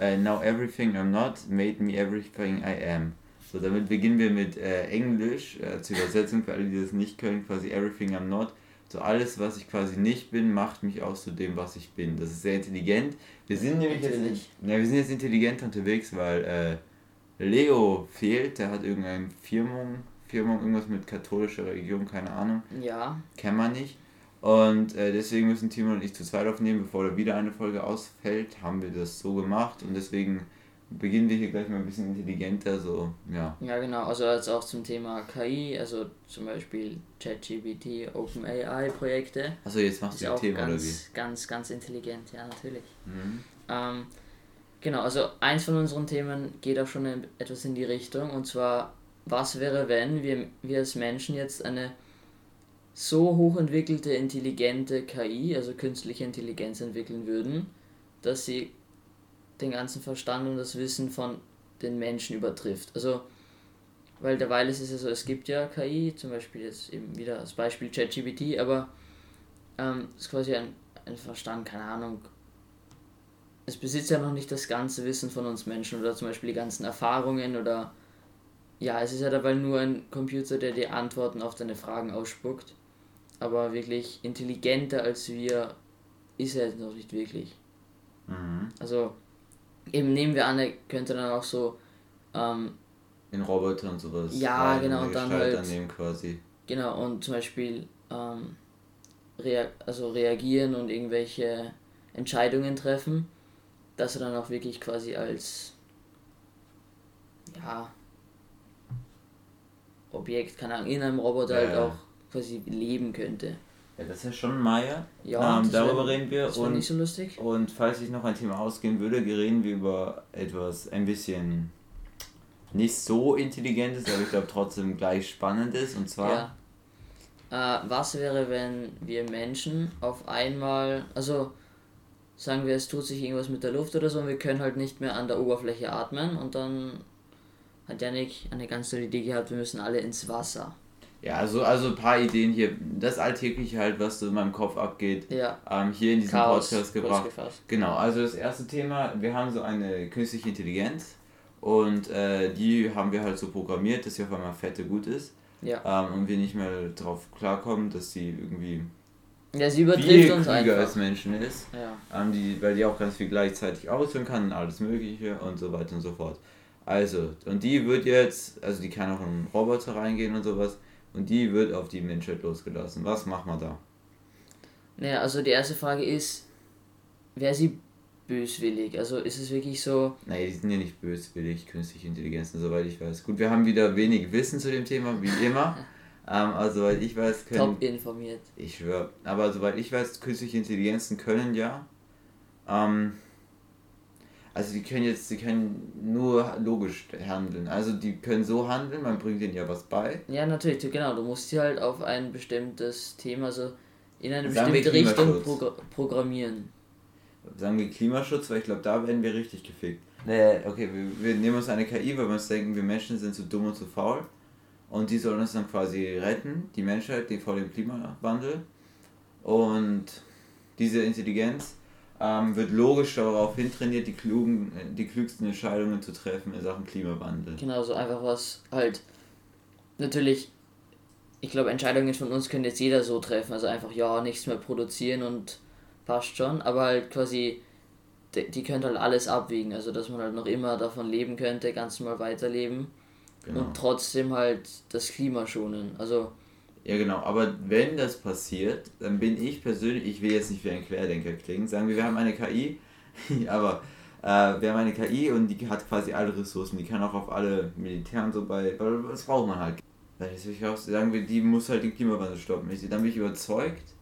uh, Now everything I'm not made me everything I am. So, damit beginnen wir mit äh, Englisch, äh, zur Übersetzung für alle, die das nicht können, quasi everything I'm not. So alles, was ich quasi nicht bin, macht mich auch zu dem, was ich bin. Das ist sehr intelligent. Wir sind nämlich jetzt, ja, wir sind jetzt intelligent unterwegs, weil äh, Leo fehlt, der hat irgendeine Firmung, Firmung, irgendwas mit katholischer Religion, keine Ahnung. Ja. Kennt man nicht. Und äh, deswegen müssen Timo und ich zu zweit aufnehmen, bevor da wieder eine Folge ausfällt, haben wir das so gemacht und deswegen beginnen wir hier gleich mal ein bisschen intelligenter, so, ja. Ja, genau, also jetzt auch zum Thema KI, also zum Beispiel ChatGPT, OpenAI-Projekte. Also jetzt machst du ein Thema ganz, oder wie? Ganz, ganz intelligent, ja, natürlich. Mhm. Ähm, genau, also eins von unseren Themen geht auch schon in, etwas in die Richtung, und zwar, was wäre, wenn wir, wir als Menschen jetzt eine so hochentwickelte, intelligente KI, also künstliche Intelligenz entwickeln würden, dass sie den ganzen Verstand und das Wissen von den Menschen übertrifft. Also, weil derweil ist es ja so, es gibt ja KI, zum Beispiel jetzt eben wieder als Beispiel ChatGPT, aber ähm, ist quasi ein, ein Verstand, keine Ahnung. Es besitzt ja noch nicht das ganze Wissen von uns Menschen oder zum Beispiel die ganzen Erfahrungen oder ja, es ist ja dabei nur ein Computer, der die Antworten auf deine Fragen ausspuckt. Aber wirklich intelligenter als wir ist er jetzt noch nicht wirklich. Mhm. Also eben nehmen wir an, er könnte dann auch so ähm, in Roboter und sowas. Ja, rein genau, und dann Gestalt halt- annehmen quasi. Genau, und zum Beispiel ähm, rea also reagieren und irgendwelche Entscheidungen treffen, dass er dann auch wirklich quasi als ja Objekt, keine Ahnung, in einem Roboter Ja, halt auch quasi leben könnte. Ja, das ist ja schon Maya. Ja, ähm, das darüber wär- reden wir. Das Und, nicht so lustig. und falls ich noch ein Thema ausgehen würde, reden wir über etwas ein bisschen nicht so intelligentes, aber ich glaube trotzdem gleich spannendes. Und zwar, Ja. Äh, was wäre, wenn wir Menschen auf einmal, also sagen wir, es tut sich irgendwas mit der Luft oder so und wir können halt nicht mehr an der Oberfläche atmen und dann hat Janik eine ganz tolle Idee gehabt, wir müssen alle ins Wasser. Ja, also, also ein paar Ideen hier. Das Alltägliche halt, was so in meinem Kopf abgeht, Ja, ähm, hier in diesem Chaos, Podcast gebracht. Genau, also das erste Thema, wir haben so eine künstliche Intelligenz und äh, die haben wir halt so programmiert, dass sie auf einmal fette gut ist Ja. ähm, und wir nicht mehr drauf klarkommen, dass sie irgendwie Ja, sie viel übertrifft uns klüger als einfach. Menschen ist, Ja. ähm, die, weil die auch ganz viel gleichzeitig ausführen kann und alles mögliche und so weiter und so fort. Also, und die wird jetzt, also die kann auch in Roboter reingehen und sowas und die wird auf die Menschheit losgelassen. Was machen wir da? Naja, also die erste Frage ist, wäre sie böswillig? Also ist es wirklich so, Nee, die sind ja nicht böswillig, künstliche Intelligenzen, soweit ich weiß. Gut, wir haben wieder wenig Wissen zu dem Thema, wie immer. ähm, also, soweit ich weiß, können. top informiert? Ich schwöre. Aber soweit ich weiß, künstliche Intelligenzen können ja. Ähm, also, die können jetzt, die können nur logisch handeln. Also, die können so handeln, man bringt denen ja was bei. Ja, natürlich, genau. Du musst sie halt auf ein bestimmtes Thema, so in eine Sagen bestimmte Richtung progr programmieren. Sagen wir Klimaschutz, weil ich glaube, da werden wir richtig gefickt. Nee, okay, wir, wir nehmen uns eine KI, weil wir uns denken, wir Menschen sind zu dumm und zu faul. Und die sollen uns dann quasi retten, die Menschheit, die vor dem Klimawandel. Und diese Intelligenz ähm, wird logisch darauf hintrainiert, die, klugen, äh, die klügsten Entscheidungen zu treffen in Sachen Klimawandel. Genau, so einfach was halt. Natürlich, ich glaube, Entscheidungen von uns könnte jetzt jeder so treffen. Also einfach, ja, nichts mehr produzieren und passt schon. Aber halt quasi, die, die könnte halt alles abwiegen. Also, dass man halt noch immer davon leben könnte, ganz normal weiterleben. Genau. Und trotzdem halt das Klima schonen. Also, Ja, genau, aber wenn das passiert, dann bin ich persönlich, ich will jetzt nicht wie ein Querdenker klingen, sagen wir, wir haben eine KI, aber äh, wir haben eine KI und die hat quasi alle Ressourcen, die kann auch auf alle Militär und so bei, das braucht man halt. Deswegen auch sagen wir, die muss halt den Klimawandel stoppen. Ich, dann bin ich überzeugt,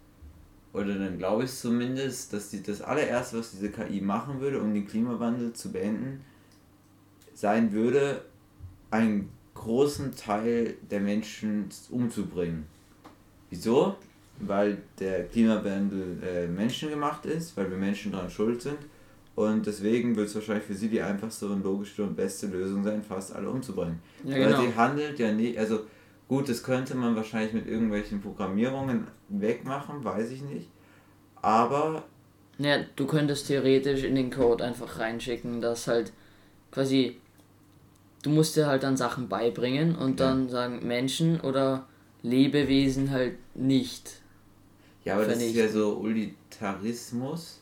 oder dann glaube ich zumindest, dass die, das allererste, was diese KI machen würde, um den Klimawandel zu beenden, sein würde, einen großen Teil der Menschen umzubringen. Wieso? Weil der Klimawandel äh, menschengemacht ist, weil wir Menschen daran schuld sind. Und deswegen wird es wahrscheinlich für sie die einfachste und logischste und beste Lösung sein, fast alle umzubringen. ja, Weil genau. sie handelt ja nicht, also gut, das könnte man wahrscheinlich mit irgendwelchen Programmierungen wegmachen, weiß ich nicht. Aber Ja, du könntest theoretisch in den Code einfach reinschicken, dass halt quasi du musst dir halt dann Sachen beibringen und ja. dann sagen Menschen oder Lebewesen halt nicht. Ja, aber das ist ja so Ulitarismus,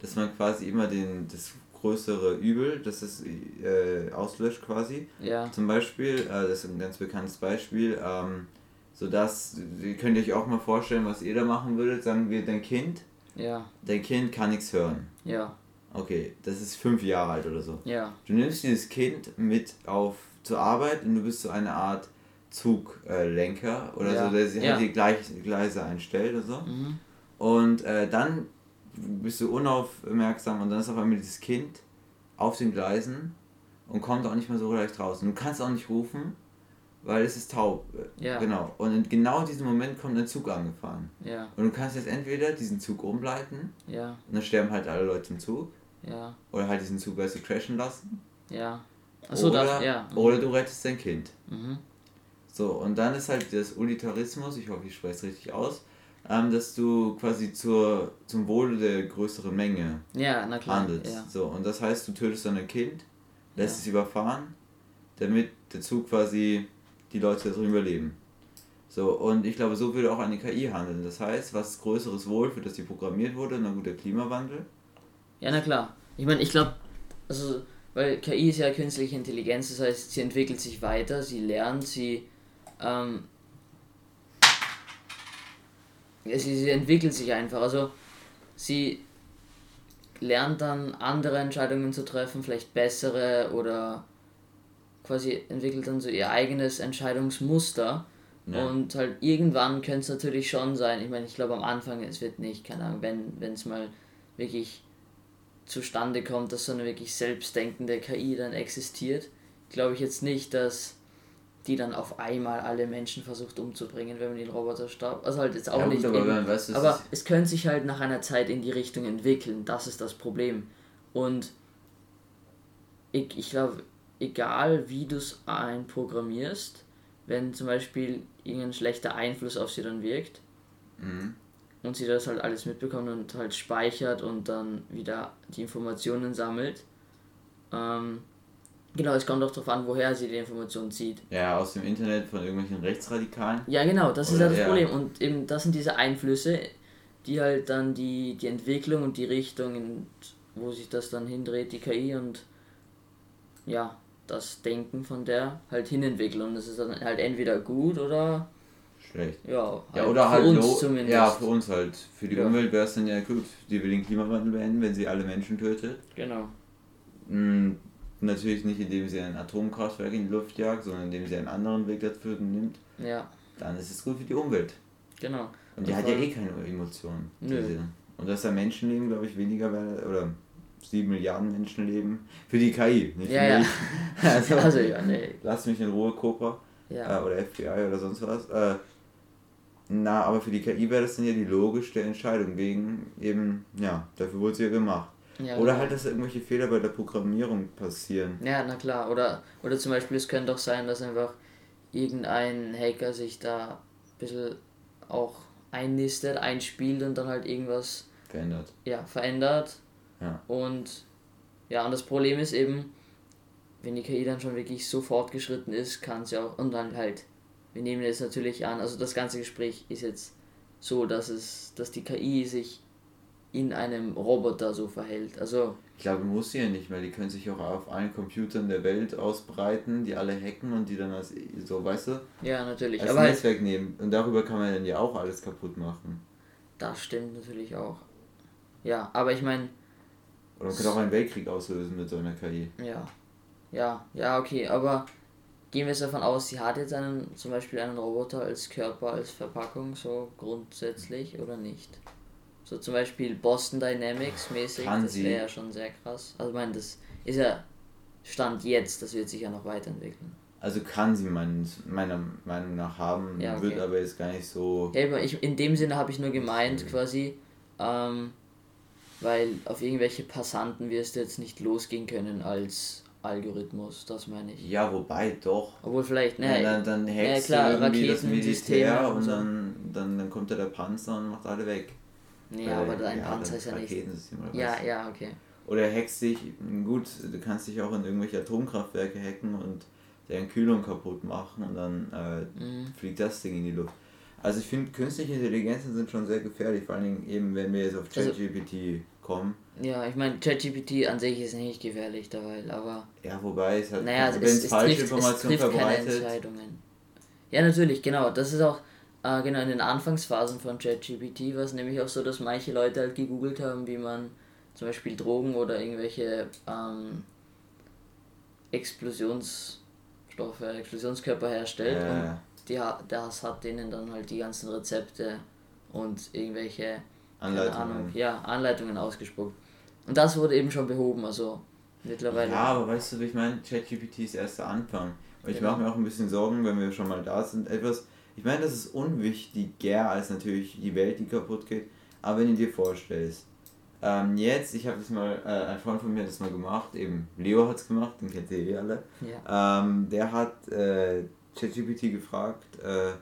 dass man quasi immer den, das größere Übel, das es äh, auslöscht quasi. Ja. Zum Beispiel, äh, das ist ein ganz bekanntes Beispiel, ähm, sodass, ihr könnt euch auch mal vorstellen, was ihr da machen würdet, sagen wir, dein Kind, ja. dein Kind kann nichts hören. Ja. Okay, das ist fünf Jahre alt oder so. Ja. Du nimmst dieses Kind mit auf zur Arbeit und du bist so eine Art Zuglenker oder ja. so, der sich ja. halt die Gleise einstellt oder so. Mhm. Und äh, dann bist du unaufmerksam und dann ist auf einmal dieses Kind auf den Gleisen und kommt auch nicht mehr so leicht raus. Und du kannst auch nicht rufen, weil es ist taub. Ja. Genau. Und in genau diesem Moment kommt ein Zug angefahren. Ja. Und du kannst jetzt entweder diesen Zug umleiten ja. und dann sterben halt alle Leute im Zug. Ja. Oder halt diesen Zug du crashen lassen. Ja. Achso, oder, das, ja. Mhm. Oder du rettest dein Kind. Mhm. So, und dann ist halt das Ulitarismus, ich hoffe, ich spreche es richtig aus, ähm, dass du quasi zur, zum Wohle der größeren Menge ja, na klar, handelst. Ja. So, und das heißt, du tötest dann ein Kind, lässt ja. es überfahren, damit der Zug quasi die Leute da drin überleben. So, und ich glaube, so würde auch eine KI handeln. Das heißt, was größeres Wohl, für das sie programmiert wurde, na gut, der Klimawandel. Ja, na klar. Ich meine, ich glaube, also, weil KI ist ja künstliche Intelligenz, das heißt, sie entwickelt sich weiter, sie lernt, sie ähm, sie, sie entwickelt sich einfach. Also sie lernt dann andere Entscheidungen zu treffen, vielleicht bessere oder quasi entwickelt dann so ihr eigenes Entscheidungsmuster. Ja. Und halt irgendwann könnte es natürlich schon sein, ich meine, ich glaube am Anfang, es wird nicht, keine Ahnung, wenn es mal wirklich zustande kommt, dass so eine wirklich selbstdenkende KI dann existiert, glaube ich jetzt nicht, dass die dann auf einmal alle Menschen versucht umzubringen, wenn man den Roboter starb. Also halt jetzt auch ja, nicht. aber, eben, weiß, aber es könnte sich halt nach einer Zeit in die Richtung entwickeln. Das ist das Problem. Und ich, ich glaube, egal wie du es einprogrammierst, wenn zum Beispiel irgendein schlechter Einfluss auf sie dann wirkt mhm. und sie das halt alles mitbekommt und halt speichert und dann wieder die Informationen sammelt, ähm, Genau, es kommt auch darauf an, woher sie die Information zieht. Ja, aus dem Internet von irgendwelchen Rechtsradikalen. Ja, genau, das Oder, ist ja das ja. Problem. Und eben, das sind diese Einflüsse, die halt dann die, die Entwicklung und die Richtung, wo sich das dann hindreht, die KI und ja, das Denken von der halt hinentwickeln. Und das ist dann halt entweder gut oder schlecht. Ja, halt ja oder halt uns no, zumindest. Ja, für uns halt. Für die ja. Umwelt wäre es dann ja gut. Die will den Klimawandel beenden, wenn sie alle Menschen tötet. Genau. Mhm Natürlich nicht, indem sie ein Atomkraftwerk in die Luft jagt, sondern indem sie einen anderen Weg dafür nimmt. Ja. Dann ist es gut für die Umwelt. Genau. Und die hat ja eh keine Emotionen. Nö. Diese. Und dass da Menschenleben, glaube ich, weniger wäre, oder 7 Milliarden Menschenleben für die KI, nicht ja, für ja. Also, also, ja, nee. Lass mich in Ruhe, Cobra. Ja. Äh, oder FBI oder sonst was. Äh, na, aber für die KI wäre das dann ja die logischste Entscheidung, wegen eben, ja, dafür wurde sie ja gemacht. Ja, oder halt, dass irgendwelche Fehler bei der Programmierung passieren. Ja, na klar. Oder, oder zum Beispiel, es könnte auch sein, dass einfach irgendein Hacker sich da ein bisschen auch einnistet, einspielt und dann halt irgendwas verändert. Ja, verändert. Ja. Und ja, und das Problem ist eben, wenn die KI dann schon wirklich so fortgeschritten ist, kann sie auch, und dann halt, wir nehmen jetzt natürlich an, also das ganze Gespräch ist jetzt so, dass es, dass die KI sich in einem Roboter so verhält. Also ich glaube, muss sie ja nicht mehr. Die können sich auch auf allen Computern der Welt ausbreiten, die alle hacken und die dann als so, weißt du? Ja, natürlich. Als Aber Netzwerk nehmen. Und darüber kann man dann ja auch alles kaputt machen. Das stimmt natürlich auch. Ja, aber ich meine. Oder man kann auch einen Weltkrieg auslösen mit so einer KI. Ja. Ja, ja, okay, aber gehen wir jetzt davon aus, sie hat jetzt einen, zum Beispiel einen Roboter als Körper, als Verpackung, so grundsätzlich oder nicht? So zum Beispiel Boston Dynamics mäßig, Kann das wäre ja schon sehr krass. Also ich meine, das ist ja Stand jetzt, das wird sich ja noch weiterentwickeln. Also kann sie mein, meiner Meinung nach haben, ja, okay. wird aber jetzt gar nicht so. Ja, aber ich, in dem Sinne habe ich nur gemeint, okay. quasi, ähm, weil auf irgendwelche Passanten wirst du jetzt nicht losgehen können als Algorithmus, das meine ich. Ja, wobei doch. Obwohl vielleicht, ne, dann, dann hackst ja, klar, du irgendwie das Militär und, und dann, dann, dann kommt da der Panzer und macht alle weg. Nee, aber dein Panzer ist ja nicht. Ja, ja, okay. Oder hackst dich, gut, du kannst dich auch in irgendwelche Atomkraftwerke hacken und deren Kühlung kaputt machen und dann äh, mhm. fliegt das Ding in die Luft. Also ich finde, künstliche Intelligenzen sind schon sehr gefährlich, vor allen Dingen eben, wenn wir jetzt auf also ChatGPT also, kommen. Ja, ich meine, ChatGPT an sich ist nicht gefährlich dabei, aber... Ja, wobei es halt, naja, wenn es, es falsche Informationen verbreitet... Ja, natürlich, genau. Das ist auch, äh, genau, in den Anfangsphasen von ChatGPT war es nämlich auch so, dass manche Leute halt gegoogelt haben, wie man zum Beispiel Drogen oder irgendwelche ähm, Explosionsstoffe, Explosionskörper herstellt. Ja. Und die, das hat denen dann halt die ganzen Rezepte und irgendwelche Anleitungen. Ahnung, ja, Anleitungen ausgespuckt. Und das wurde eben schon behoben, also mittlerweile. Ja, aber weißt du, ich meine, ChatGPT ist erst der Anfang. Und ich genau. mache mir auch ein bisschen Sorgen, wenn wir schon mal da sind. Etwas, ich meine, das ist unwichtiger als natürlich die Welt, die kaputt geht. Aber wenn du dir vorstellst, ähm, jetzt, ich habe das mal, äh, ein Freund von mir hat das mal gemacht, eben Leo hat es gemacht, den kennt ihr eh alle. Ja. Ähm, der hat äh, ChatGPT gefragt, äh,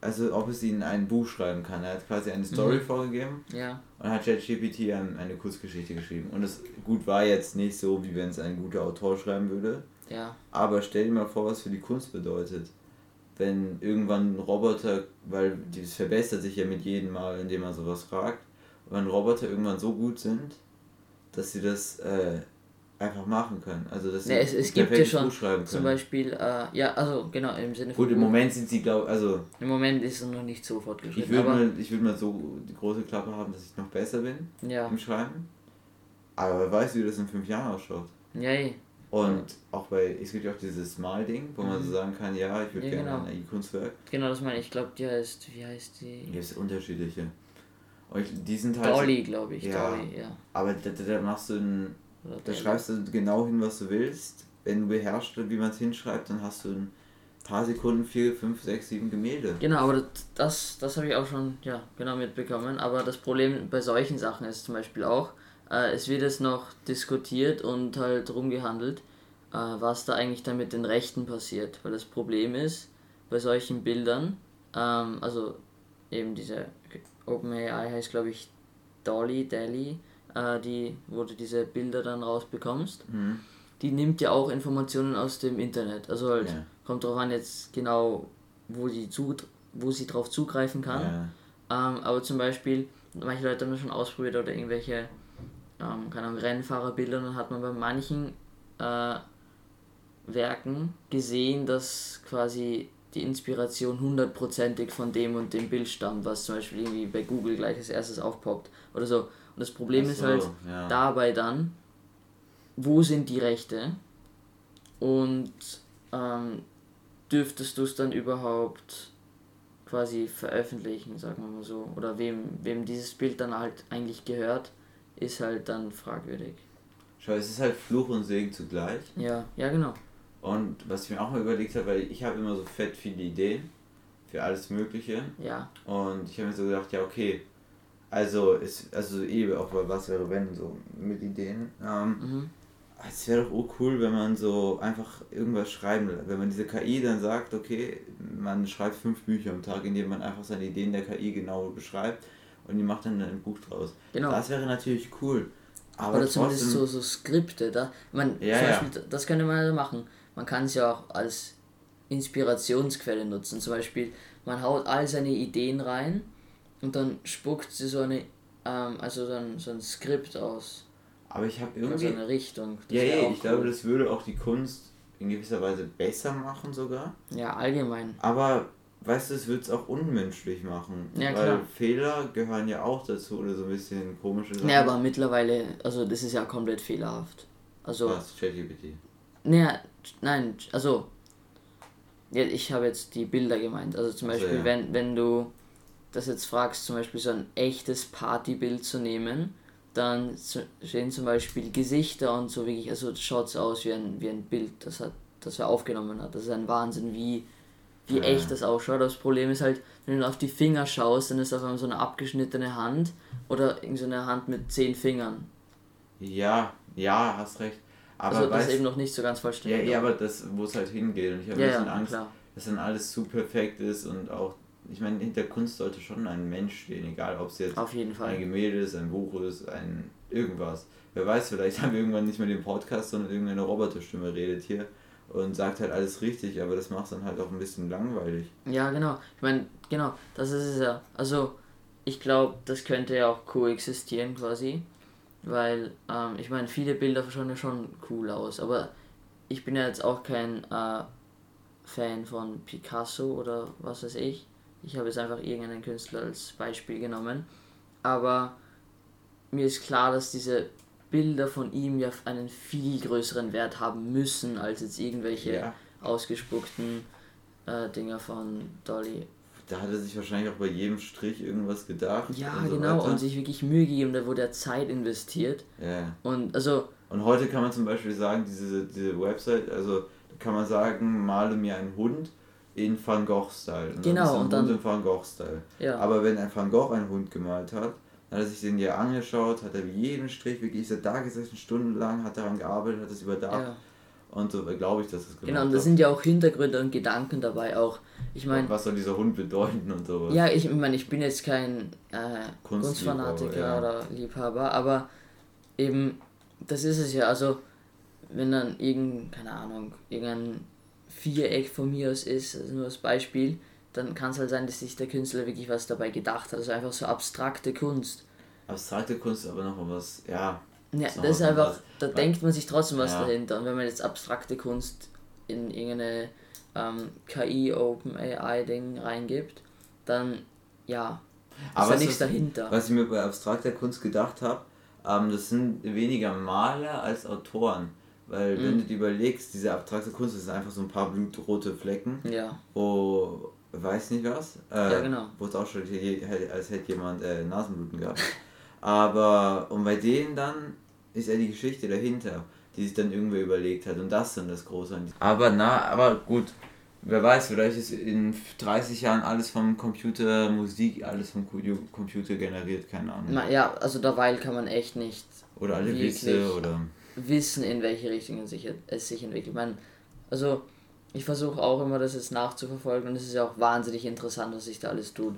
also ob es ihnen ein Buch schreiben kann. Er hat quasi eine Story mhm. vorgegeben ja. und hat ChatGPT ein, eine Kurzgeschichte geschrieben. Und es gut war jetzt nicht so, wie wenn es ein guter Autor schreiben würde. Ja. Aber stell dir mal vor, was für die Kunst bedeutet. Wenn irgendwann ein Roboter, weil das verbessert sich ja mit jedem Mal, indem man sowas fragt, wenn Roboter irgendwann so gut sind, dass sie das äh, einfach machen können. Also dass ja, es, es gibt ja schon zum Beispiel, äh, ja, also genau, im Sinne von... Gut, im Moment sind sie, glaube also... Im Moment ist es noch nicht so fortgeschritten. Ich würde mal, würd mal so die große Klappe haben, dass ich noch besser bin ja. im Schreiben. Aber wer weiß, wie das in fünf Jahren ausschaut. Ja, eh. Und auch bei, es gibt ja auch dieses Mal-Ding, wo man so mhm. sagen kann, ja, ich würde ja, gerne genau. ein AI-Kunstwerk. Genau, das meine ich. Ich glaube, die heißt, wie heißt die? Ja, es unterschiedliche. Und die sind halt. Dolly, glaube ich. Ja, Dolly, ja. Aber da, da machst du ein da schreibst du genau hin, was du willst. Wenn du beherrschst, wie man es hinschreibt, dann hast du in ein paar Sekunden vier, fünf, sechs, sieben Gemälde. Genau, aber das, das, das habe ich auch schon ja, genau mitbekommen. Aber das Problem bei solchen Sachen ist zum Beispiel auch, äh, es wird jetzt noch diskutiert und halt rumgehandelt, äh, was da eigentlich dann mit den Rechten passiert. Weil das Problem ist, bei solchen Bildern, ähm, also eben diese OpenAI heißt glaube ich Dolly, Dali, äh, die, wo du diese Bilder dann rausbekommst, mhm. die nimmt ja auch Informationen aus dem Internet. Also halt ja. kommt drauf an jetzt genau, wo die zu, wo sie drauf zugreifen kann. Ja. Ähm, aber zum Beispiel, manche Leute haben das schon ausprobiert oder irgendwelche, ähm, keine Ahnung, Rennfahrerbilder, dann hat man bei manchen äh, Werken gesehen, dass quasi die Inspiration hundertprozentig von dem und dem Bild stammt, was zum Beispiel irgendwie bei Google gleich als erstes aufpoppt oder so. Und das Problem so, ist halt ja. dabei dann, wo sind die Rechte und ähm, dürftest du es dann überhaupt quasi veröffentlichen, sagen wir mal so. Oder wem, wem dieses Bild dann halt eigentlich gehört, ist halt dann fragwürdig. Schau, es ist halt Fluch und Segen zugleich. Ja, ja genau. Und was ich mir auch mal überlegt habe, weil ich habe immer so fett viele Ideen für alles Mögliche. Ja. Und ich habe mir so gedacht, ja okay, also, ist, also eben auch bei Was wäre wenn, so mit Ideen. Ähm, mhm. Es wäre doch cool, wenn man so einfach irgendwas schreiben, wenn man diese KI dann sagt, okay, man schreibt fünf Bücher am Tag, indem man einfach seine Ideen der KI genau beschreibt und die macht dann ein Buch draus. Genau. Das wäre natürlich cool. Aber Oder zumindest so, so Skripte. Da, man, ja, zum Beispiel, ja. das könnte man ja machen. Man kann es ja auch als Inspirationsquelle nutzen. Zum Beispiel, man haut all seine Ideen rein und dann spuckt sie so eine, ähm, also so ein, so ein Skript aus. Aber ich habe irgendwie. So eine Richtung. Das ja, ja, ich cool. glaube, das würde auch die Kunst in gewisser Weise besser machen sogar. Ja, allgemein. Aber weißt du, es wird es auch unmenschlich machen. Ja, weil. Fehler gehören ja auch dazu oder so ein bisschen komische Sachen. Ja, aber mittlerweile, also das ist ja komplett fehlerhaft. Also. Was? ChatGPT? Naja, nein, also. Ja, ich habe jetzt die Bilder gemeint. Also zum Beispiel, also, ja. wenn, wenn du das jetzt fragst, zum Beispiel so ein echtes Partybild zu nehmen, dann stehen zum Beispiel Gesichter und so wirklich, also schaut es aus wie ein, wie ein Bild, das, hat, das er aufgenommen hat. Das ist ein Wahnsinn, wie, wie ja. echt das ausschaut. Das Problem ist halt, wenn du auf die Finger schaust, dann ist auf einmal so eine abgeschnittene Hand oder so eine Hand mit zehn Fingern. Ja, ja, hast recht. Aber also das ist eben noch nicht so ganz vollständig. Ja, ja aber das, wo es halt hingeht. Und ich habe ja, ein bisschen ja, Angst, klar. dass dann alles zu perfekt ist und auch ich meine, hinter Kunst sollte schon ein Mensch stehen, egal ob es jetzt Auf jeden Fall. ein Gemälde ist, ein Buch ist, ein irgendwas. Wer weiß, vielleicht haben wir irgendwann nicht mehr den Podcast, sondern irgendeine Roboterstimme redet hier und sagt halt alles richtig, aber das macht dann halt auch ein bisschen langweilig. Ja, genau. Ich meine, genau, das ist es ja. Also, ich glaube, das könnte ja auch koexistieren quasi. Weil, ähm, ich meine, viele Bilder schauen ja schon cool aus, aber ich bin ja jetzt auch kein äh, Fan von Picasso oder was weiß ich. Ich habe jetzt einfach irgendeinen Künstler als Beispiel genommen. Aber mir ist klar, dass diese Bilder von ihm ja einen viel größeren Wert haben müssen, als jetzt irgendwelche Ja. ausgespuckten äh, Dinger von Dolly. Da hat er sich wahrscheinlich auch bei jedem Strich irgendwas gedacht. Ja, und so genau, weiter. und sich wirklich Mühe gegeben, da wurde er Zeit investiert. Ja. Und also, Und heute kann man zum Beispiel sagen, diese, diese Website, also kann man sagen, male mir einen Hund in Van Gogh-Style. Genau, und dann- Hund in Van Gogh-Style. ja. Aber wenn ein Van Gogh einen Hund gemalt hat, dann hat er sich den ja angeschaut, hat er jeden Strich wirklich, ist er da gesessen, stundenlang, hat daran gearbeitet, hat es überdacht. ja. Und so glaube ich, dass es Genau, und da sind ja auch Hintergründe und Gedanken dabei auch. Ich meine, Was soll dieser Hund bedeuten und sowas. ja, ich meine, ich bin jetzt kein äh, Kunstfanatiker ja. oder Liebhaber, aber eben, das ist es ja. Also, wenn dann irgendein, keine Ahnung, irgendein Viereck von mir aus ist, also nur als Beispiel, dann kann es halt sein, dass sich der Künstler wirklich was dabei gedacht hat. Also einfach so abstrakte Kunst. Abstrakte Kunst ist aber noch was, ja. Ja, das ist was einfach, anderes. da denkt man sich trotzdem was Ja. dahinter. Und wenn man jetzt abstrakte Kunst in irgendeine ähm, KI, Open AI Ding reingibt, dann ja, ist Aber da es nichts ist- dahinter. Was ich mir bei abstrakter Kunst gedacht habe, ähm, das sind weniger Maler als Autoren. Weil wenn Mhm. du dir überlegst, diese abstrakte Kunst das sind einfach so ein paar blutrote Flecken, Ja, wo, weiß nicht was, äh, Ja, genau. wo es ausschaut, je- als hätte jemand äh, Nasenbluten gehabt. Aber, und bei denen dann ist ja die Geschichte dahinter, die sich dann irgendwer überlegt hat und das dann das Große an Aber na, aber gut, wer weiß, vielleicht ist in 30 Jahren alles vom Computer, Musik, alles vom Computer generiert, keine Ahnung. Na, ja, also derweil kann man echt nicht Oder alle Wirklich? Witze oder. wissen, in welche Richtung es sich, es sich entwickelt. Man, also ich versuche auch immer das jetzt nachzuverfolgen und es ist ja auch wahnsinnig interessant, was sich da alles tut.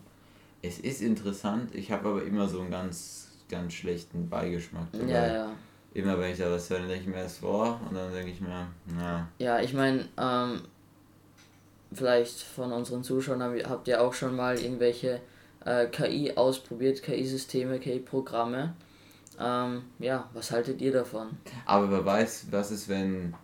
Es ist interessant, ich habe aber immer so einen ganz, ganz schlechten Beigeschmack dabei. Ja, ja. Immer wenn ich da was höre, dann denke ich mir das vor und dann denke ich mir, na, Ja, ich meine, ähm, vielleicht von unseren Zuschauern hab- habt ihr auch schon mal irgendwelche äh, KI ausprobiert, KI-Systeme, KI-Programme. Ähm, ja, was haltet ihr davon? Aber wer weiß, was ist, wenn.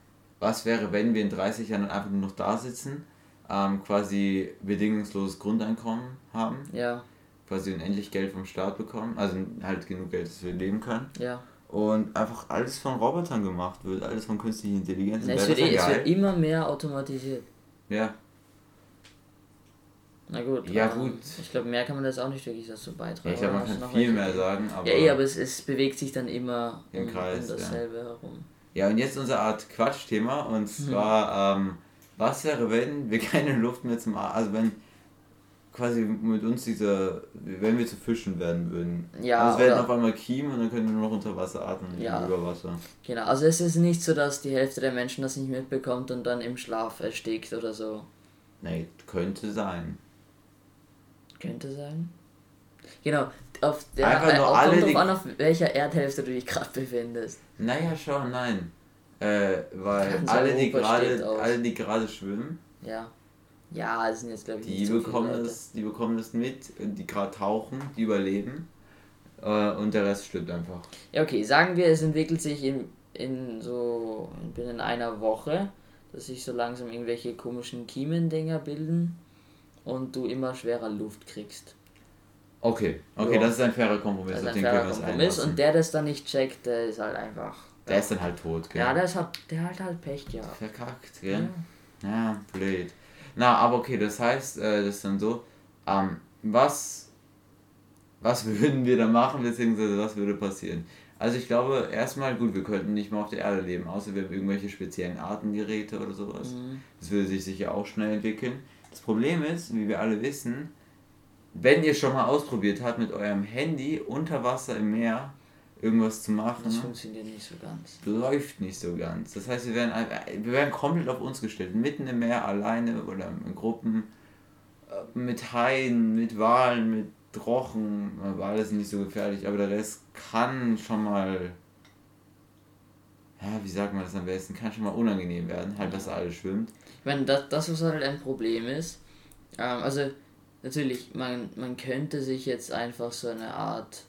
Was wäre, wenn wir in 30 Jahren einfach nur noch da sitzen, ähm, quasi bedingungsloses Grundeinkommen haben, Ja, quasi unendlich Geld vom Staat bekommen, also halt genug Geld, dass wir leben können, ja. und einfach alles von Robotern gemacht wird, alles von künstlicher Intelligenz. Wäre es, wird, eh- ja es wird immer mehr automatisiert. Ja, Na gut. Ja, ähm, gut. Ich glaube, mehr kann man das auch nicht wirklich dazu beitragen. ja ich glaube, man kann viel mehr sagen, aber. Ja, eh, aber es, es bewegt sich dann immer Im um, Kreis, um ja. dasselbe herum. Ja, und jetzt unser Art Quatschthema und zwar, ähm, was wäre, wenn wir keine Luft mehr zum Atmen, also wenn quasi mit uns dieser, wenn wir zu Fischen werden würden. Ja, also es werden auf einmal Kiemen und dann können wir nur noch unter Wasser atmen, nicht Ja. über Wasser. Genau, also es ist nicht so, dass die Hälfte der Menschen das nicht mitbekommt und dann im Schlaf erstickt oder so. Nee, könnte sein. Könnte sein. Genau, auf der Einfach äh, nur auch alle, kommt drauf an, auf welcher Erdhälfte du dich gerade befindest. Naja, schon, nein. Äh, weil Ganz alle die, gerade, alle, die gerade schwimmen, Ja. Ja, es sind jetzt glaube ich die so bekommen, das, die bekommen das mit, die gerade tauchen, die überleben äh, und der Rest stirbt einfach. Ja, okay, sagen wir, es entwickelt sich in, in so binnen einer Woche, dass sich so langsam irgendwelche komischen Kiemendinger bilden und du immer schwerer Luft kriegst. Okay, okay, Ja. das ist ein fairer Kompromiss, Das ist ein fairer Kompromiss und der das dann nicht checkt, der ist halt einfach. Der ist dann halt tot, gell? Ja, der ist halt, der hat halt Pech, ja. Verkackt, gell? Ja. blöd. Na, aber okay, das heißt, äh, das ist dann so, ähm, was, was würden wir da machen, beziehungsweise was würde passieren? Also ich glaube, erstmal, gut, wir könnten nicht mehr auf der Erde leben, außer wir haben irgendwelche speziellen Artengeräte oder sowas. Mhm. Das würde sich sicher auch schnell entwickeln. Das Problem ist, wie wir alle wissen, wenn ihr schon mal ausprobiert habt, mit eurem Handy unter Wasser im Meer irgendwas zu machen, Das funktioniert nicht so ganz. läuft nicht so ganz. Das heißt, wir werden, wir werden komplett auf uns gestellt, mitten im Meer, alleine oder in Gruppen. mit Haien, mit Walen, mit Rochen, Wale sind nicht so gefährlich, aber der Rest kann schon mal, ja, wie sagt man das am besten, kann schon mal unangenehm werden, halt, dass alles schwimmt. Ich meine, das, das was halt ein Problem ist, ähm, also natürlich, man, man könnte sich jetzt einfach so eine Art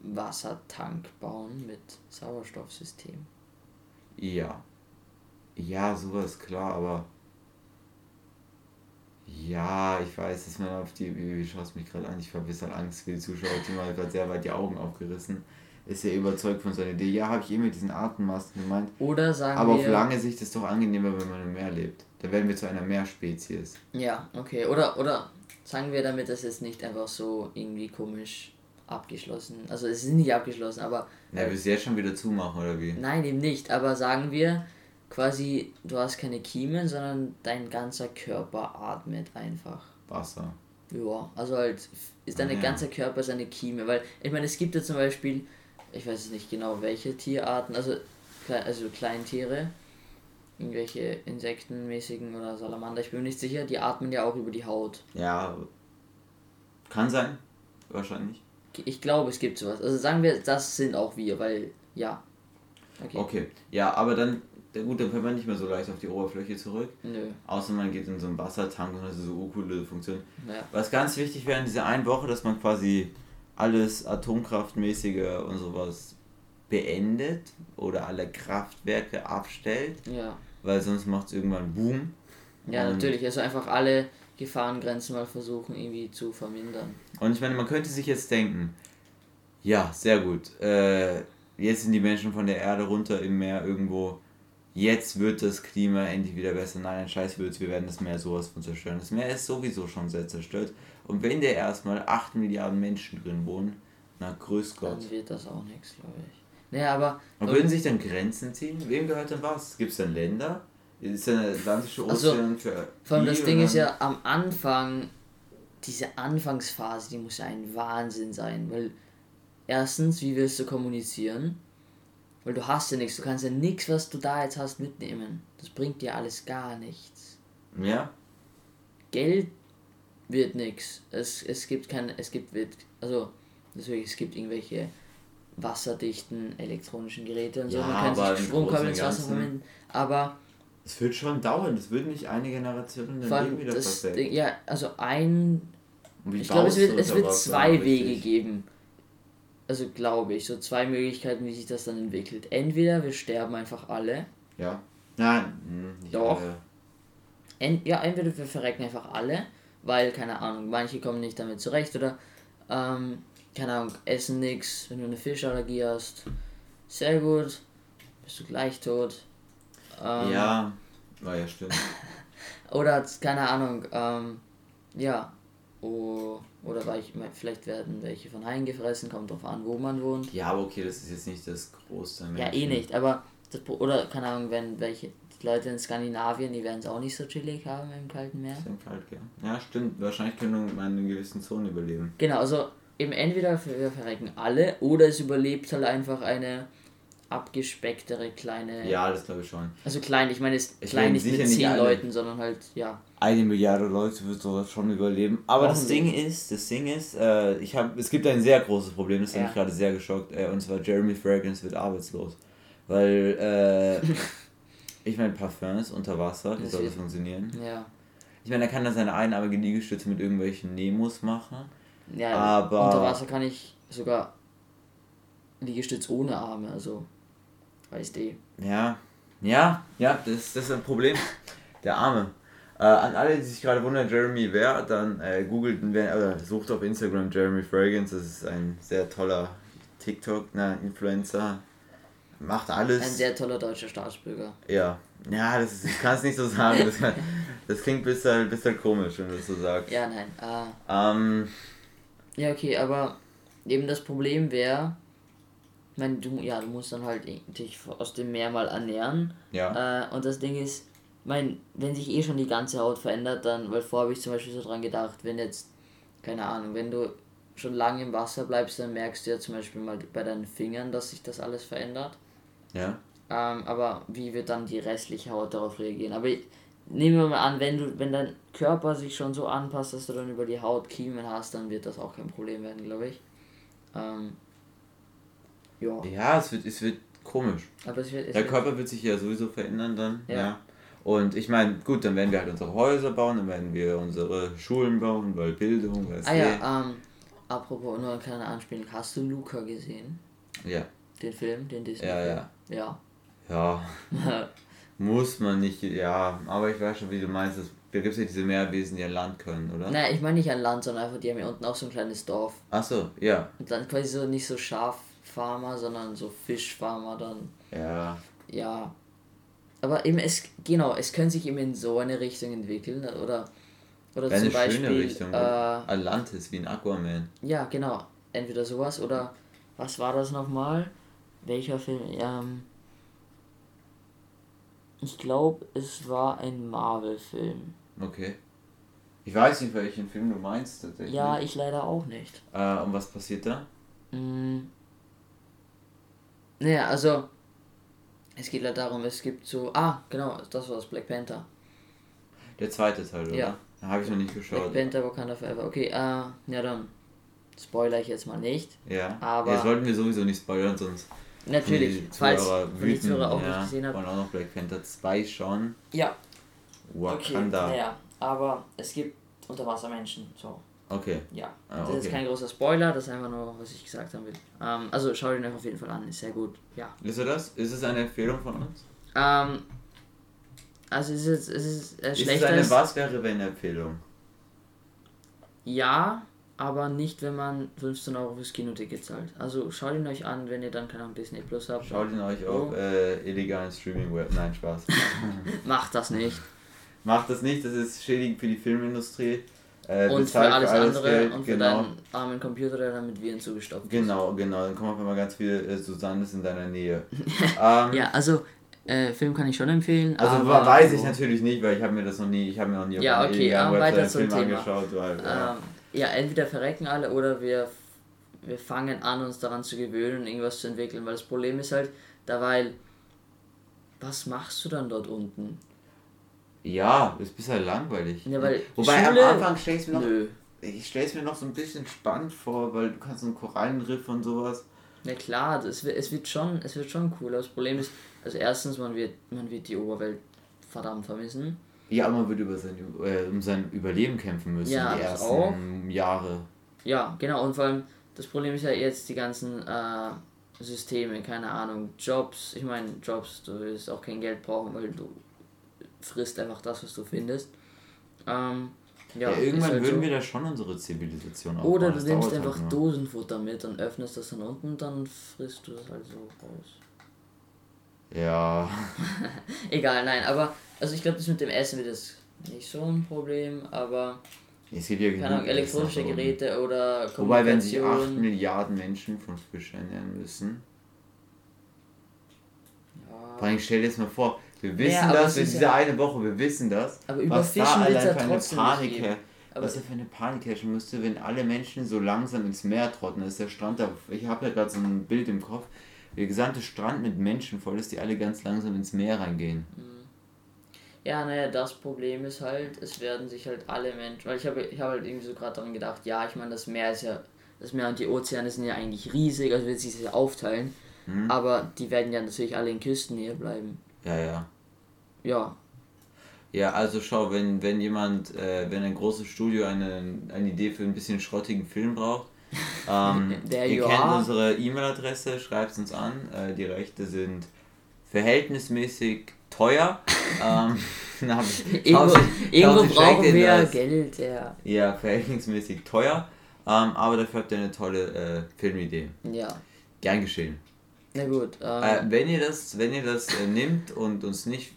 Wassertank bauen mit Sauerstoffsystem. Ja. Ja, sowas klar, aber ja, ich weiß, dass man auf die. Wie schaust mich gerade an? Ich habe ein bisschen Angst für die Zuschauer. Die mal gerade sehr weit die Augen aufgerissen. Ist ja überzeugt von seiner Idee. Ja, habe ich eh mit diesen Artenmasten gemeint. Oder sagen Aber wir, auf lange Sicht ist es doch angenehmer, wenn man im Meer lebt. Da werden wir zu einer Meerspezies. Ja, okay. Oder, oder sagen wir damit, dass es nicht einfach so irgendwie komisch abgeschlossen. Also es ist nicht abgeschlossen, aber. Ja, willst du jetzt schon wieder zumachen oder wie? Nein, eben nicht. Aber sagen wir, quasi, du hast keine Kiemen, sondern dein ganzer Körper atmet einfach. Wasser. Ja, also halt ist dein ah, ja. ganzer Körper seine Kieme, weil ich meine, es gibt ja zum Beispiel, ich weiß nicht genau welche Tierarten, also, also Kleintiere, irgendwelche Insektenmäßigen oder Salamander, ich bin mir nicht sicher, die atmen ja auch über die Haut. Ja, kann sein, wahrscheinlich. Ich glaube, es gibt sowas. Also sagen wir, das sind auch wir, weil, ja. Okay. okay. Ja, aber dann gut, dann fällt man nicht mehr so leicht auf die Oberfläche zurück. Nö. Außer man geht in so einen Wassertank und hat so urcoole Funktion. Ja. Was ganz wichtig wäre in dieser einen Woche, dass man quasi alles Atomkraftmäßige und sowas beendet oder alle Kraftwerke abstellt. Ja. Weil sonst macht es irgendwann Boom. Ja, und natürlich. Also einfach alle Gefahrengrenzen mal versuchen irgendwie zu vermindern. Und ich meine, man könnte sich jetzt denken, ja, sehr gut. Äh, jetzt sind die Menschen von der Erde runter im Meer irgendwo jetzt wird das Klima endlich wieder besser. Nein, scheiß wird's, wir werden das Meer sowas von zerstören. Das Meer ist sowieso schon sehr zerstört. Und wenn der erstmal 8 Milliarden Menschen drin wohnen, na grüß Gott. Dann wird das auch nichts, glaube ich. Naja, aber. Und würden sich dann Grenzen ziehen? Wem gehört denn was? Gibt es dann Länder? Ist dann der Atlantische Ozean also, für. Vor allem das Ding ist ja am Anfang, diese Anfangsphase, die muss ja ein Wahnsinn sein, weil erstens, wie willst du kommunizieren? Weil du hast ja nichts, du kannst ja nichts, was du da jetzt hast, mitnehmen. Das bringt dir alles gar nichts. Ja. Geld wird nichts. Es, es gibt kein, es gibt, wird, also natürlich, es gibt irgendwelche wasserdichten elektronischen Geräte und so. Ja, Man kann sich Stromkabel ins Wasser verwenden, aber es wird schon dauern, es wird nicht eine Generation dann Leben wieder das Ding, Ja, also ein. Ich glaube, es wird, es wird zwei Wege geben also glaube ich, so zwei Möglichkeiten, wie sich das dann entwickelt. Entweder wir sterben einfach alle. Ja. Nein, hm, nicht Doch. Ent, ja, entweder wir verrecken einfach alle, weil, keine Ahnung, manche kommen nicht damit zurecht oder, ähm, keine Ahnung, essen nichts, wenn du eine Fischallergie hast. Sehr gut, bist du gleich tot. Ähm, ja, war ja stimmt. oder, keine Ahnung, ähm, ja, oh, oder vielleicht werden welche von Haien gefressen, kommt drauf an, wo man wohnt. Ja, aber okay, das ist jetzt nicht das große Ja, eh nicht, aber das, oder keine Ahnung, wenn welche die Leute in Skandinavien, die werden es auch nicht so chillig haben im kalten Meer. Ist kalt, ja. Ja, stimmt. Wahrscheinlich können wir in einer gewissen Zone überleben. Genau, also eben entweder wir verrecken alle oder es überlebt halt einfach eine abgespecktere kleine. Ja, das glaube ich schon. Also klein, ich meine, es ist klein nicht mit zehn Leuten, sondern halt, ja. Eine Milliarde Leute wird sowas schon überleben. Aber das Ding ist, das Ding ist, äh, ich habe, es gibt ein sehr großes Problem, das hat mich gerade sehr geschockt, äh, und zwar Jeremy Fragrance wird arbeitslos. Weil, äh, ich meine, Parfums unter Wasser, wie soll das funktionieren? Ja. Ich meine, er kann dann seine einarmige Liegestütze mit irgendwelchen Nemos machen. Ja, aber unter Wasser kann ich sogar Liegestütz ohne Arme, also Weißt du. Ja, ja, ja, das, das ist ein Problem. Der Arme. Äh, an alle, die sich gerade wundern, Jeremy wer, dann äh, googelt, äh, sucht auf Instagram Jeremy Fragrance, das ist ein sehr toller TikTok, ne, Influencer. Macht alles. Ein sehr toller deutscher Staatsbürger. Ja. Ja, das ist, ich kann es nicht so sagen. Das, kann, das klingt ein bisschen, bisschen komisch, wenn du das so sagst. Ja, nein. Äh, ähm, ja, okay, aber eben das Problem wäre, meine, du, ja, du musst dann halt dich aus dem Meer mal ernähren. Ja. Äh, und das Ding ist, mein, wenn sich eh schon die ganze Haut verändert, dann, weil vorher habe ich zum Beispiel so dran gedacht, wenn jetzt, keine Ahnung, wenn du schon lange im Wasser bleibst, dann merkst du ja zum Beispiel mal bei deinen Fingern, dass sich das alles verändert. Ja. Ähm, aber wie wird dann die restliche Haut darauf reagieren? Aber nehmen wir mal an, wenn du, wenn dein Körper sich schon so anpasst, dass du dann über die Haut Kiemen hast, dann wird das auch kein Problem werden, glaube ich. Ähm, ja. Ja, es wird, es wird komisch. Aber es wird, es Der wird, Körper wird sich ja sowieso verändern dann. Ja. Ja. Und ich meine, gut, dann werden wir halt unsere Häuser bauen, dann werden wir unsere Schulen bauen, weil Bildung, weil Ah ja, ähm, apropos nur eine kleine Anspielung. Hast du Luca gesehen? ja. Den Film, den Disney? Ja, ja. Ja. Ja, muss man nicht, ja, aber ich weiß schon, wie du meinst, es- da gibt es ja diese Meerwesen, die an Land können, oder? Naja, ich meine nicht an Land, sondern einfach, die haben ja unten auch so ein kleines Dorf. Achso, ja, Und dann quasi so nicht so Schaffarmer, sondern so Fischfarmer dann. ja. Ja. Aber eben es, genau, es könnte sich eben in so eine Richtung entwickeln. Oder, oder Wäre zum eine Beispiel. schöne Richtung. Äh, Atlantis, wie ein Aquaman. ja, genau. Entweder sowas oder was war das nochmal? Welcher Film? Ähm, ich glaube, es war ein Marvel-Film. Okay. Ich weiß nicht, welchen Film du meinst tatsächlich. Ja, ich leider auch nicht. Äh, und was passiert da? Mm. Naja, also es geht halt darum, es gibt so. Ah, genau, das war das Black Panther. Der zweite Teil, oder? Ja. Da habe ich noch nicht Black geschaut. Panther Wakanda Forever. Okay, äh, ja dann spoiler ich jetzt mal nicht. Ja. Aber- Ja, sollten wir sowieso nicht spoilern, sonst. Natürlich, die falls Zuhörer wenn die Zuhörer auch ja, nicht gesehen haben. Wollen auch noch Black Panther 2 schauen. Ja, okay, Wakanda. naja, aber es gibt Unterwassermenschen, so, Okay. ja. Ah, Das ist okay. kein großer Spoiler, das ist einfach nur, was ich gesagt haben will. Ähm, also schau ihn euch auf jeden Fall an, ist sehr gut, ja. Ist er das? Ist es eine Empfehlung von uns? Ähm, also es ist, es ist äh, Ist es schlechter eine Was wäre wenn Empfehlung? Ja, aber nicht, wenn man 15 Euro fürs Kinoticket zahlt. Also schaut ihn euch an, wenn ihr dann keine Ahnung Disney Plus habt. Schaut ihn euch Oh. auf äh, illegalen Streaming-Web. Nein, Spaß. Macht das nicht. Macht das nicht, das ist schädigend für die Filmindustrie. Äh, Und für bezahlt alles andere Geld, und für genau. deinen armen Computer, der dann mit Viren zugestopft ist. Genau, genau. Dann kommen auf einmal ganz viele äh, Susannes in deiner Nähe. ähm, Ja, also äh, Film kann ich schon empfehlen. Also weiß ich natürlich nicht, weil ich habe mir das noch nie, ich habe mir noch nie auf Ja, okay, aber weiter zum Film Thema. angeschaut, weil ja. Ähm, ja, entweder verrecken alle oder wir, wir fangen an, uns daran zu gewöhnen und irgendwas zu entwickeln. Weil das Problem ist halt, da weil, was machst du dann dort unten? ja, es ist halt langweilig. Ja, weil Wobei Schule- am Anfang stelle ich mir noch, Nö. ich stelle es mir noch so ein bisschen spannend vor, weil du kannst so einen Korallenriff und sowas. Ja klar, das, wird- es wird schon, es wird schon cool. Das Problem ist, also erstens, man wird, man wird die Oberwelt verdammt vermissen. Ja, aber man wird über sein, äh, um sein Überleben kämpfen müssen, Ja, die ersten auch. Jahre. Ja, genau, und vor allem, das Problem ist ja jetzt die ganzen äh, Systeme, keine Ahnung, Jobs, ich meine, Jobs, du wirst auch kein Geld brauchen, weil du frisst einfach das, was du findest. Ähm, ja, Ja, irgendwann halt würden so. wir da schon unsere Zivilisation aufbauen. Oder du nimmst halt einfach nur. Dosenfutter mit und öffnest das dann unten, dann frisst du das halt so raus. Ja, Egal, nein, aber, also ich glaube, das mit dem Essen wird das nicht so ein Problem, aber es gibt ja keine Ahnung, elektronische Geräte oder Wobei, wenn sich 8 Kommunikation. Milliarden Menschen von Fisch ernähren müssen. Ja. Vor allem stell dir das mal vor, wir wissen Ja, das, ist dieser ja- eine Woche, wir wissen das. Aber was da überfischen wird's allein für eine Panik. Aber- was da für eine Panik herrschen müsste, wenn alle Menschen so langsam ins Meer trotten. Das ist der Strand da, ich habe ja gerade so ein Bild im Kopf, der gesamte Strand mit Menschen voll ist, die alle ganz langsam ins Meer reingehen. Ja, naja, das Problem ist halt, es werden sich halt alle Menschen, weil ich habe ich habe halt irgendwie so gerade daran gedacht, ja, ich meine, das Meer ist ja, das Meer und die Ozeane sind ja eigentlich riesig, also wird sich das ja aufteilen, Mhm. aber die werden ja natürlich alle in Küstennähe bleiben. Ja, ja. Ja, Ja, also schau, wenn, wenn jemand, äh, wenn ein großes Studio eine, eine Idee für ein bisschen schrottigen Film braucht, ähm, There ihr kennt are. unsere E-Mail-Adresse, schreibt uns an. Äh, die Rechte sind verhältnismäßig teuer. ähm, na, irgendwo, irgendwo brauchen wir das. Geld, ja. Ja, verhältnismäßig teuer. Ähm, aber dafür habt ihr eine tolle äh, Filmidee. Ja, Gern geschehen. na gut, Äh, ähm, wenn ihr das, wenn ihr das äh, nimmt und uns nicht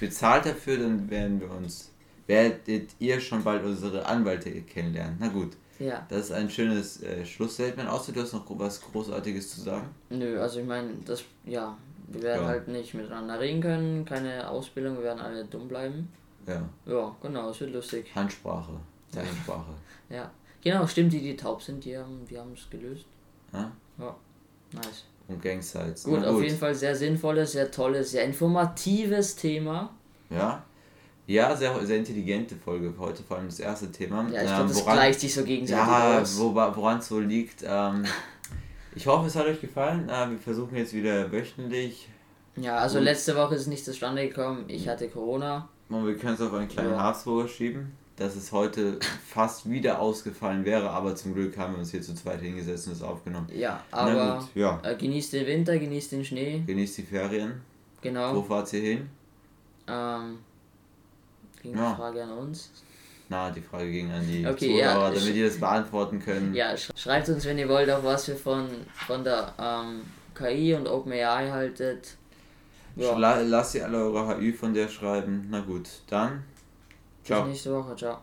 bezahlt dafür, dann werden wir uns, werdet ihr schon bald unsere Anwälte kennenlernen. Na gut, ja, das ist ein schönes äh, Schlussstatement. Außer du hast noch was Großartiges zu sagen. nö, also ich meine, das, ja, wir werden Ja. halt nicht miteinander reden können, keine Ausbildung, wir werden alle dumm bleiben. Ja, Ja, genau, es wird lustig. Handsprache, Zeichensprache. Ja, genau, stimmt, die, die taub sind, die haben die haben es gelöst. Ja? Ja, nice. Und Gangsites. Gut, Na auf jeden Fall sehr sinnvolles, sehr tolles, sehr informatives Thema. Ja. Ja, sehr, sehr intelligente Folge heute, vor allem das erste Thema. Ja, ich glaube, ähm, das gleicht sich so gegenseitig ja, aus. Ja, woran es so liegt. Ähm, ich hoffe, es hat euch gefallen. Äh, wir versuchen jetzt wieder wöchentlich. Ja, also Und letzte Woche ist es nicht zustande gekommen. Ich hatte Corona. Und wir können es auf einen kleinen ja. Habsburger schieben, dass es heute fast wieder ausgefallen wäre, aber zum Glück haben wir uns hier zu zweit hingesetzt und es aufgenommen. Ja, aber gut, ja. Äh, genießt den Winter, genießt den Schnee. Genießt die Ferien. Genau. Wo fahrt ihr hin? Ähm, ging ja. die Frage an uns? Na, die Frage ging an die okay, Zuhörer, ja, damit ihr das beantworten könnt. Ja, schreibt uns, wenn ihr wollt, auch was wir von, von der ähm, KI und OpenAI haltet. Ja. Lasst ihr alle eure HÜ von der schreiben. Na gut, dann. Ciao. Bis nächste Woche. Ciao.